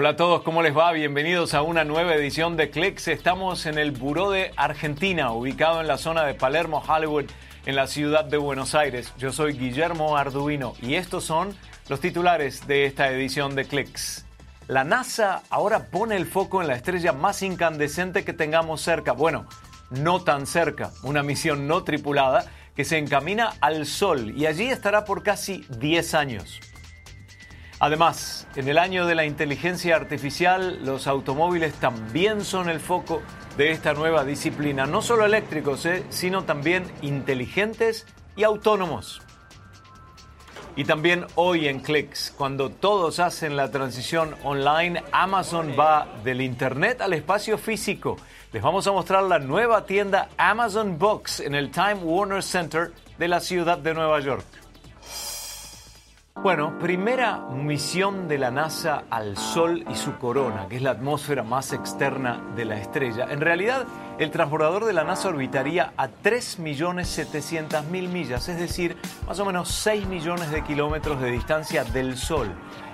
Hola a todos, ¿cómo les va? Bienvenidos a una nueva edición de Clicks. Estamos en el Buró de Argentina, ubicado en la zona de Palermo, Hollywood, en la ciudad de Buenos Aires. Yo soy Guillermo Arduino y estos son los titulares de esta edición de Clicks. La NASA ahora pone el foco en la estrella más incandescente que tengamos cerca. Bueno, no tan cerca, una misión no tripulada que se encamina al Sol y allí estará por casi 10 años. Además, en el año de la inteligencia artificial, los automóviles también son el foco de esta nueva disciplina, no solo eléctricos, eh, sino también inteligentes y autónomos. Y también hoy en Clicks, cuando todos hacen la transición online, Amazon va del Internet al espacio físico. Les vamos a mostrar la nueva tienda Amazon Box en el Time Warner Center de la ciudad de Nueva York. Bueno, primera misión de la NASA al Sol y su corona, que es la atmósfera más externa de la estrella. En realidad, el transbordador de la NASA orbitaría a 3.700.000 millas, es decir, más o menos 6 millones de kilómetros de distancia del Sol.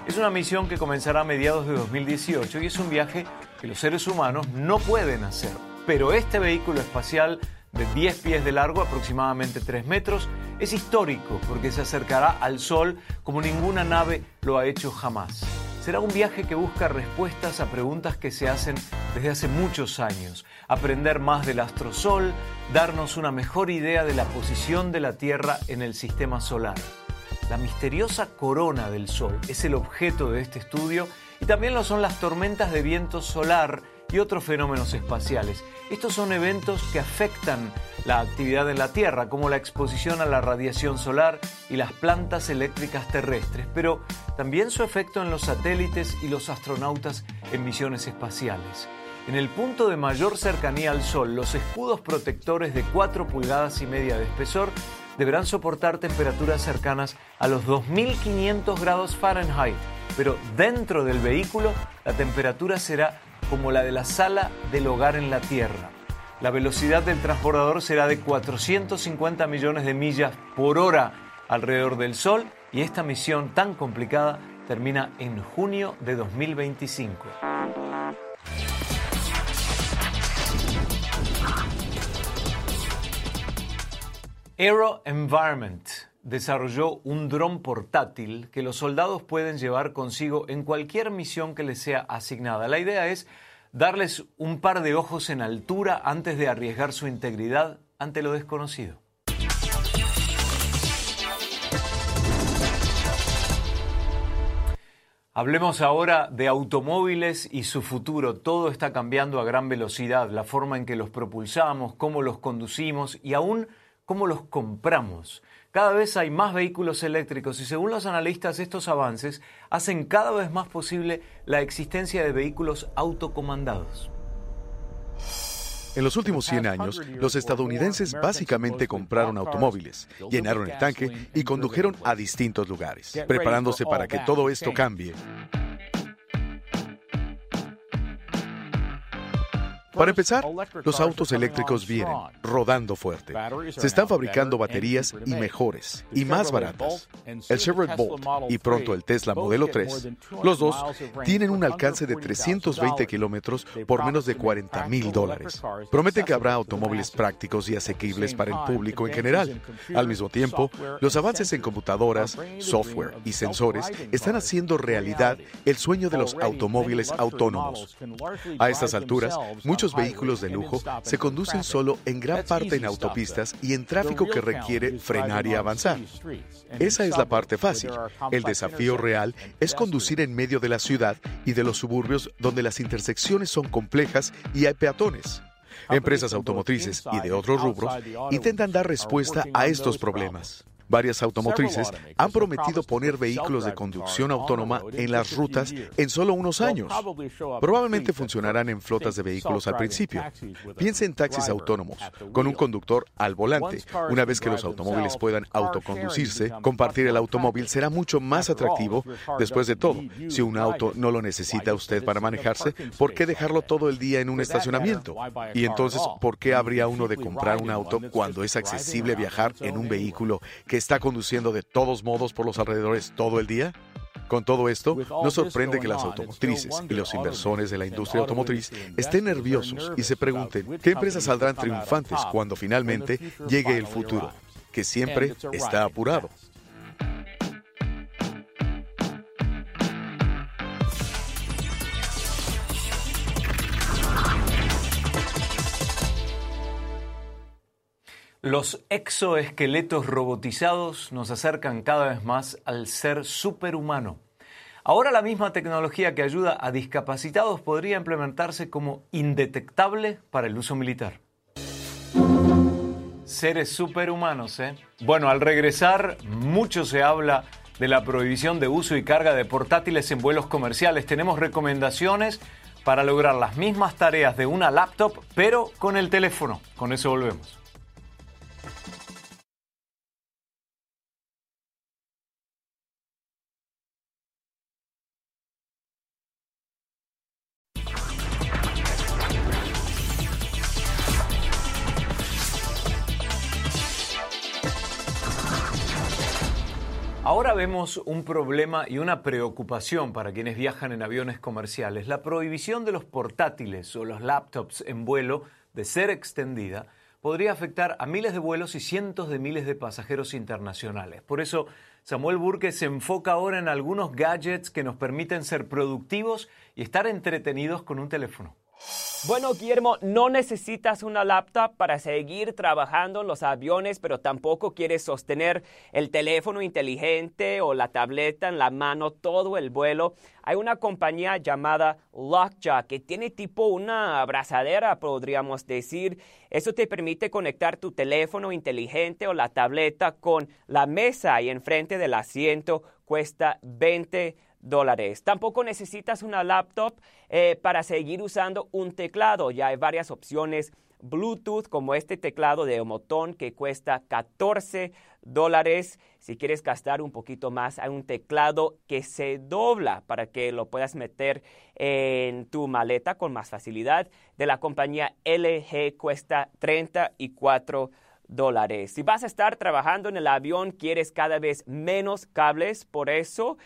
Es una misión que comenzará a mediados de 2018 y es un viaje que los seres humanos no pueden hacer. Pero este vehículo espacial de 10 pies de largo, aproximadamente 3 metros, es histórico porque se acercará al Sol como ninguna nave lo ha hecho jamás. Será un viaje que busca respuestas a preguntas que se hacen desde hace muchos años, aprender más del astrosol, darnos una mejor idea de la posición de la Tierra en el sistema solar. La misteriosa corona del Sol es el objeto de este estudio y también lo son las tormentas de viento solar y otros fenómenos espaciales. Estos son eventos que afectan la actividad en la Tierra, como la exposición a la radiación solar y las plantas eléctricas terrestres, pero también su efecto en los satélites y los astronautas en misiones espaciales. En el punto de mayor cercanía al Sol, los escudos protectores de 4 pulgadas y media de espesor deberán soportar temperaturas cercanas a los 2500 grados Fahrenheit, pero dentro del vehículo la temperatura será como la de la sala del hogar en la Tierra. La velocidad del transbordador será de 450 millones de millas por hora alrededor del Sol y esta misión tan complicada termina en junio de 2025. Aero Environment desarrolló un dron portátil que los soldados pueden llevar consigo en cualquier misión que les sea asignada. La idea es darles un par de ojos en altura antes de arriesgar su integridad ante lo desconocido. Hablemos ahora de automóviles y su futuro. Todo está cambiando a gran velocidad, la forma en que los propulsamos, cómo los conducimos y aún cómo los compramos. Cada vez hay más vehículos eléctricos y según los analistas estos avances hacen cada vez más posible la existencia de vehículos autocomandados. En los últimos 100 años, los estadounidenses básicamente compraron automóviles, llenaron el tanque y condujeron a distintos lugares. Preparándose para que todo esto cambie, Para empezar, los autos eléctricos vienen rodando fuerte. Se están fabricando baterías y mejores y más baratas. El Chevrolet Bolt y pronto el Tesla Modelo 3, los dos tienen un alcance de 320 kilómetros por menos de 40 mil dólares. Prometen que habrá automóviles prácticos y asequibles para el público en general. Al mismo tiempo, los avances en computadoras, software y sensores están haciendo realidad el sueño de los automóviles autónomos. A estas alturas, muchos vehículos de lujo se conducen solo en gran parte en autopistas y en tráfico que requiere frenar y avanzar. Esa es la parte fácil. El desafío real es conducir en medio de la ciudad y de los suburbios donde las intersecciones son complejas y hay peatones. Empresas automotrices y de otros rubros intentan dar respuesta a estos problemas. Varias automotrices han prometido poner vehículos de conducción autónoma en las rutas en solo unos años. Probablemente funcionarán en flotas de vehículos al principio. Piense en taxis autónomos, con un conductor al volante. Una vez que los automóviles puedan autoconducirse, compartir el automóvil será mucho más atractivo. Después de todo, si un auto no lo necesita usted para manejarse, ¿por qué dejarlo todo el día en un estacionamiento? Y entonces, ¿por qué habría uno de comprar un auto cuando es accesible viajar en un vehículo que está conduciendo de todos modos por los alrededores todo el día? Con todo esto, nos sorprende que las automotrices y los inversores de la industria automotriz estén nerviosos y se pregunten qué empresas saldrán triunfantes cuando finalmente llegue el futuro, que siempre está apurado. Los exoesqueletos robotizados nos acercan cada vez más al ser superhumano. Ahora la misma tecnología que ayuda a discapacitados podría implementarse como indetectable para el uso militar. Seres superhumanos, ¿eh? Bueno, al regresar, mucho se habla de la prohibición de uso y carga de portátiles en vuelos comerciales. Tenemos recomendaciones para lograr las mismas tareas de una laptop, pero con el teléfono. Con eso volvemos. Un problema y una preocupación para quienes viajan en aviones comerciales. La prohibición de los portátiles o los laptops en vuelo de ser extendida podría afectar a miles de vuelos y cientos de miles de pasajeros internacionales. Por eso, Samuel Burke se enfoca ahora en algunos gadgets que nos permiten ser productivos y estar entretenidos con un teléfono. Bueno, Guillermo, no necesitas una laptop para seguir trabajando en los aviones, pero tampoco quieres sostener el teléfono inteligente o la tableta en la mano todo el vuelo. Hay una compañía llamada Lockjaw que tiene tipo una abrazadera, podríamos decir. Eso te permite conectar tu teléfono inteligente o la tableta con la mesa y enfrente del asiento. Cuesta 20 dólares. Tampoco necesitas una laptop eh, para seguir usando un teclado. Ya hay varias opciones Bluetooth como este teclado de Homotón que cuesta 14 dólares. Si quieres gastar un poquito más, hay un teclado que se dobla para que lo puedas meter en tu maleta con más facilidad. De la compañía LG cuesta 34 dólares. Si vas a estar trabajando en el avión, quieres cada vez menos cables, por eso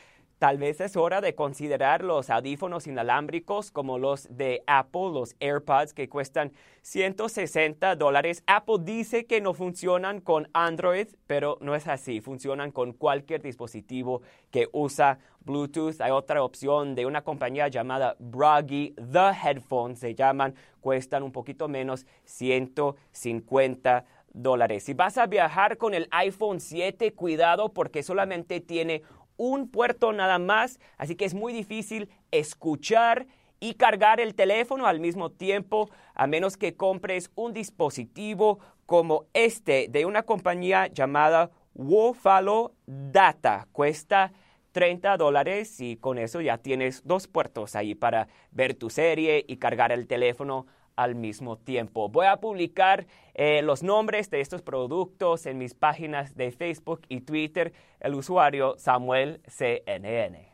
Tal vez es hora de considerar los audífonos inalámbricos como los de Apple, los AirPods, que cuestan 160 dólares. Apple dice que no funcionan con Android, pero no es así. Funcionan con cualquier dispositivo que usa Bluetooth. Hay otra opción de una compañía llamada Broggy. The Headphones se llaman. Cuestan un poquito menos, 150 dólares. Si vas a viajar con el iPhone 7, cuidado porque solamente tiene un puerto nada más, así que es muy difícil escuchar y cargar el teléfono al mismo tiempo, a menos que compres un dispositivo como este de una compañía llamada Wofalo Data. Cuesta 30 dólares y con eso ya tienes dos puertos ahí para ver tu serie y cargar el teléfono al mismo tiempo. Voy a publicar eh, los nombres de estos productos en mis páginas de Facebook y Twitter, el usuario Samuel CNN.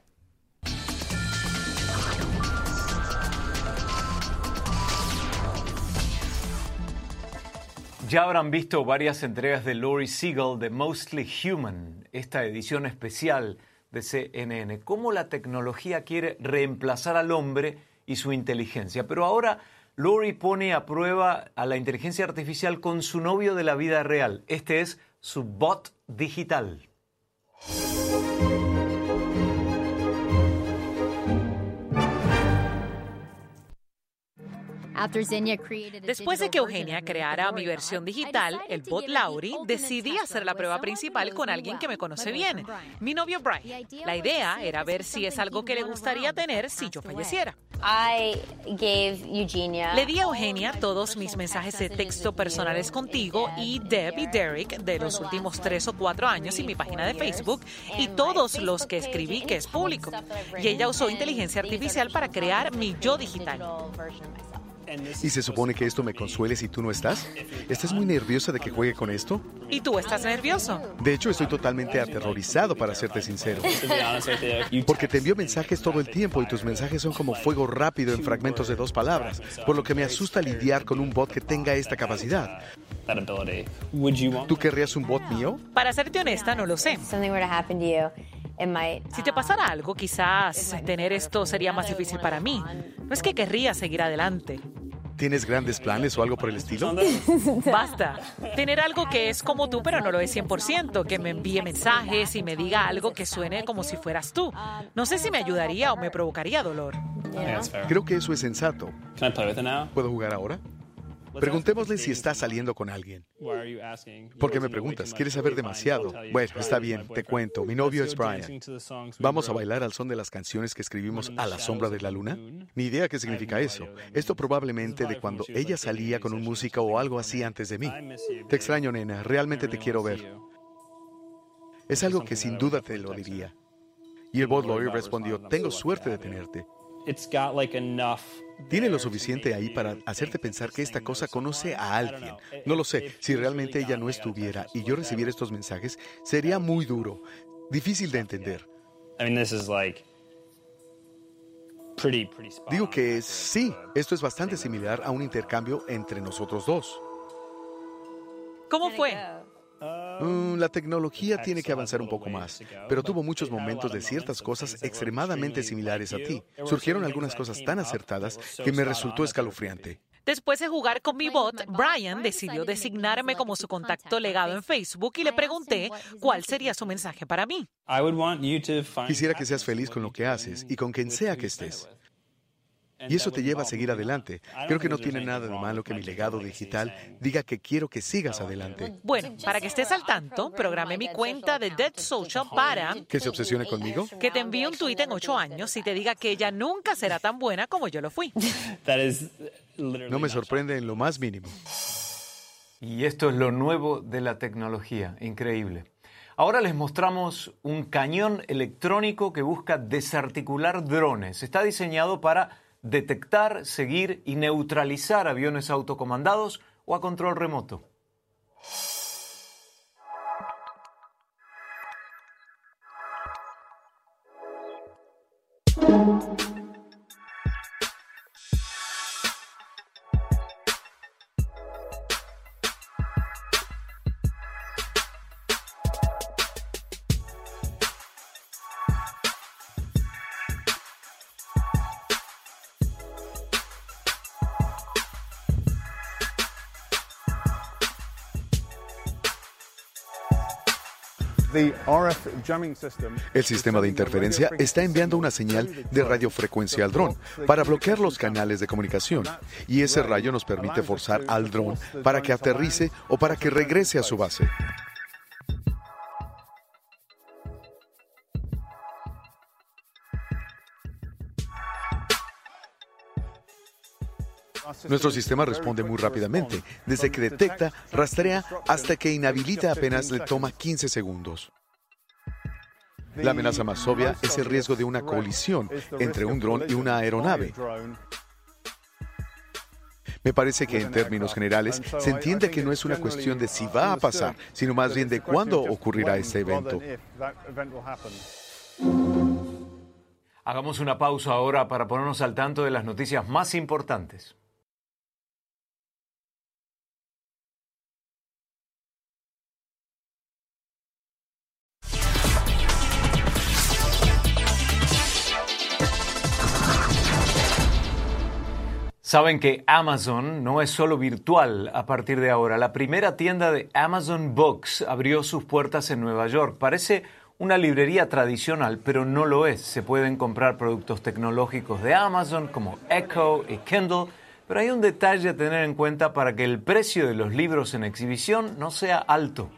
Ya habrán visto varias entregas de Lori Siegel de Mostly Human, esta edición especial de CNN, cómo la tecnología quiere reemplazar al hombre y su inteligencia. Pero ahora Lori pone a prueba a la inteligencia artificial con su novio de la vida real. Este es su bot digital. Después de que Eugenia creara mi versión digital, el bot Lauri, decidí hacer la prueba principal con alguien que me conoce bien, mi novio Brian. La idea era ver si es algo que le gustaría tener si yo falleciera. Le di a Eugenia todos mis mensajes de texto personales contigo y Deb y Derek de los últimos tres o cuatro años en mi página de Facebook y todos los que escribí que es público. Y ella usó inteligencia artificial para crear mi yo digital. ¿Y se supone que esto me consuele si tú no estás? ¿Estás muy nerviosa de que juegue con esto? ¿Y tú estás nervioso? De hecho, estoy totalmente aterrorizado, para serte sincero. Porque te envío mensajes todo el tiempo y tus mensajes son como fuego rápido en fragmentos de dos palabras, por lo que me asusta lidiar con un bot que tenga esta capacidad. ¿Tú querrías un bot mío? Para serte honesta, no lo sé. Si te pasara algo, quizás tener esto sería más difícil para mí. No es que querría seguir adelante. ¿Tienes grandes planes o algo por el estilo? Basta. Tener algo que es como tú, pero no lo es 100%, que me envíe mensajes y me diga algo que suene como si fueras tú. No sé si me ayudaría o me provocaría dolor. Creo que eso es sensato. ¿Puedo jugar ahora? Preguntémosle si está saliendo con alguien. ¿Por qué me preguntas? ¿Quieres saber demasiado? Bueno, está bien, te cuento. Mi novio es Brian. ¿Vamos a bailar al son de las canciones que escribimos a la sombra de la luna? Ni idea qué significa eso. Esto probablemente de cuando ella salía con un músico o algo así antes de mí. Te extraño, nena. Realmente te quiero ver. Es algo que sin duda te lo diría. Y el bot lawyer respondió, tengo suerte de tenerte. Tiene lo suficiente ahí para hacerte pensar que esta cosa conoce a alguien. No lo sé. Si realmente ella no estuviera y yo recibiera estos mensajes, sería muy duro, difícil de entender. Digo que sí, esto es bastante similar a un intercambio entre nosotros dos. ¿Cómo fue? Mm, la tecnología tiene que avanzar un poco más, pero tuvo muchos momentos de ciertas cosas extremadamente similares a ti. Surgieron algunas cosas tan acertadas que me resultó escalofriante. Después de jugar con mi bot, Brian decidió designarme como su contacto legado en Facebook y le pregunté cuál sería su mensaje para mí. Quisiera que seas feliz con lo que haces y con quien sea que estés. Y eso te lleva a seguir adelante. Creo que no tiene nada de malo que mi legado digital diga que quiero que sigas adelante. Bueno, para que estés al tanto, programé mi cuenta de Dead Social para... ¿Que se obsesione conmigo? Que te envíe un tuit en ocho años y te diga que ella nunca será tan buena como yo lo fui. No me sorprende en lo más mínimo. Y esto es lo nuevo de la tecnología, increíble. Ahora les mostramos un cañón electrónico que busca desarticular drones. Está diseñado para detectar, seguir y neutralizar aviones autocomandados o a control remoto. El sistema de interferencia está enviando una señal de radiofrecuencia al dron para bloquear los canales de comunicación y ese rayo nos permite forzar al dron para que aterrice o para que regrese a su base. Nuestro sistema responde muy rápidamente, desde que detecta, rastrea, hasta que inhabilita apenas le toma 15 segundos. La amenaza más obvia es el riesgo de una colisión entre un dron y una aeronave. Me parece que en términos generales se entiende que no es una cuestión de si va a pasar, sino más bien de cuándo ocurrirá este evento. Hagamos una pausa ahora para ponernos al tanto de las noticias más importantes. Saben que Amazon no es solo virtual a partir de ahora. La primera tienda de Amazon Books abrió sus puertas en Nueva York. Parece una librería tradicional, pero no lo es. Se pueden comprar productos tecnológicos de Amazon como Echo y Kindle, pero hay un detalle a tener en cuenta para que el precio de los libros en exhibición no sea alto.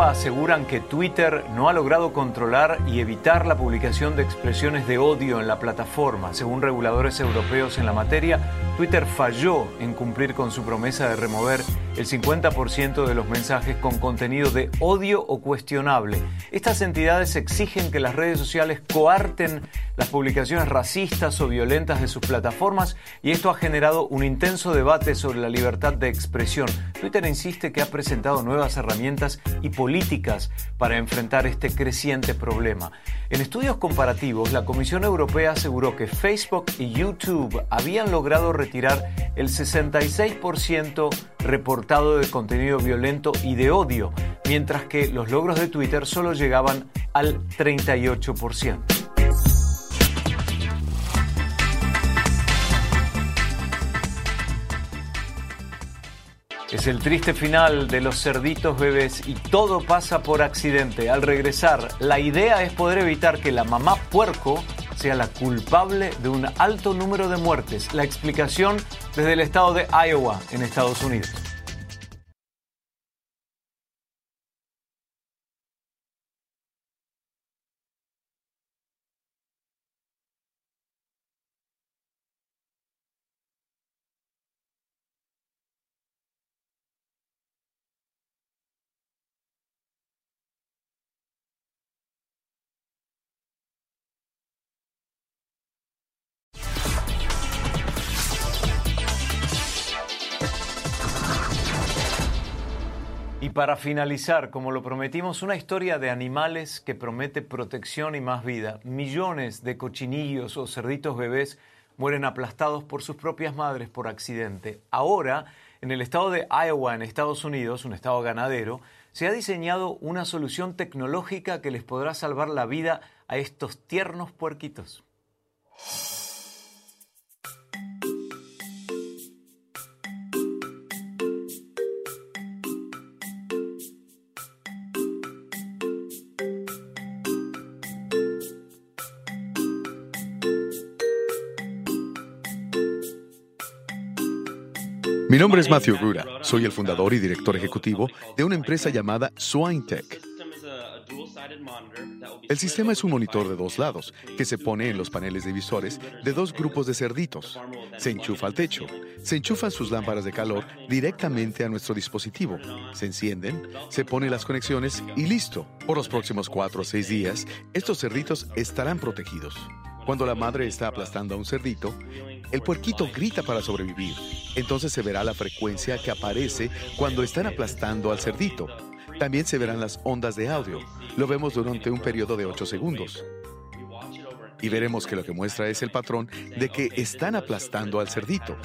Aseguran que Twitter no ha logrado controlar y evitar la publicación de expresiones de odio en la plataforma. Según reguladores europeos en la materia, Twitter falló en cumplir con su promesa de remover el 50% de los mensajes con contenido de odio o cuestionable. Estas entidades exigen que las redes sociales coarten las publicaciones racistas o violentas de sus plataformas y esto ha generado un intenso debate sobre la libertad de expresión. Twitter insiste que ha presentado nuevas herramientas y políticas para enfrentar este creciente problema. En estudios comparativos, la Comisión Europea aseguró que Facebook y YouTube habían logrado retirar el 66% reportado de contenido violento y de odio, mientras que los logros de Twitter solo llegaban al 38%. Es el triste final de los cerditos bebés y todo pasa por accidente. Al regresar, la idea es poder evitar que la mamá puerco sea la culpable de un alto número de muertes. La explicación desde el estado de Iowa, en Estados Unidos. Para finalizar, como lo prometimos, una historia de animales que promete protección y más vida. Millones de cochinillos o cerditos bebés mueren aplastados por sus propias madres por accidente. Ahora, en el estado de Iowa, en Estados Unidos, un estado ganadero, se ha diseñado una solución tecnológica que les podrá salvar la vida a estos tiernos puerquitos. Mi nombre es Matthew Ruda. Soy el fundador y director ejecutivo de una empresa llamada SwineTech. El sistema es un monitor de dos lados que se pone en los paneles divisores de dos grupos de cerditos. Se enchufa al techo. Se enchufan sus lámparas de calor directamente a nuestro dispositivo. Se encienden, se ponen las conexiones y listo. Por los próximos cuatro o seis días, estos cerditos estarán protegidos. Cuando la madre está aplastando a un cerdito, el puerquito grita para sobrevivir. Entonces se verá la frecuencia que aparece cuando están aplastando al cerdito. También se verán las ondas de audio. Lo vemos durante un periodo de 8 segundos. Y veremos que lo que muestra es el patrón de que están aplastando al cerdito.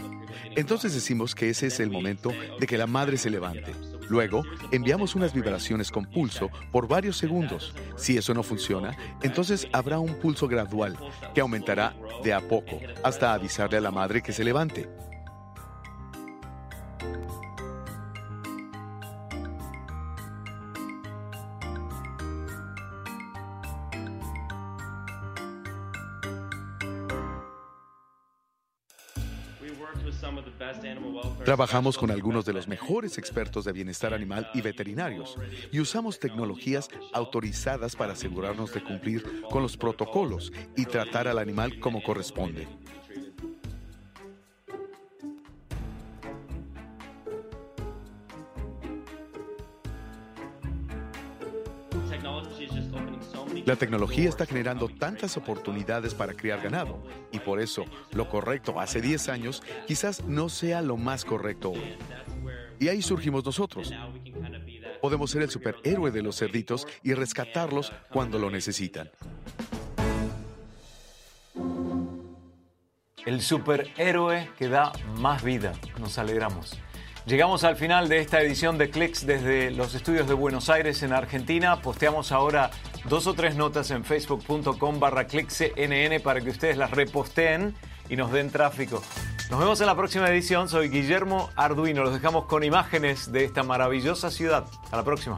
Entonces decimos que ese es el momento de que la madre se levante. Luego, enviamos unas vibraciones con pulso por varios segundos. Si eso no funciona, entonces habrá un pulso gradual que aumentará de a poco hasta avisarle a la madre que se levante. Trabajamos con algunos de los mejores expertos de bienestar animal y veterinarios y usamos tecnologías autorizadas para asegurarnos de cumplir con los protocolos y tratar al animal como corresponde. La tecnología está generando tantas oportunidades para criar ganado y por eso lo correcto hace 10 años quizás no sea lo más correcto hoy. Y ahí surgimos nosotros. Podemos ser el superhéroe de los cerditos y rescatarlos cuando lo necesitan. El superhéroe que da más vida. Nos alegramos. Llegamos al final de esta edición de Clicks desde los estudios de Buenos Aires en Argentina. Posteamos ahora dos o tres notas en facebook.com barra clickscnn para que ustedes las reposteen y nos den tráfico. Nos vemos en la próxima edición. Soy Guillermo Arduino. Los dejamos con imágenes de esta maravillosa ciudad. Hasta la próxima.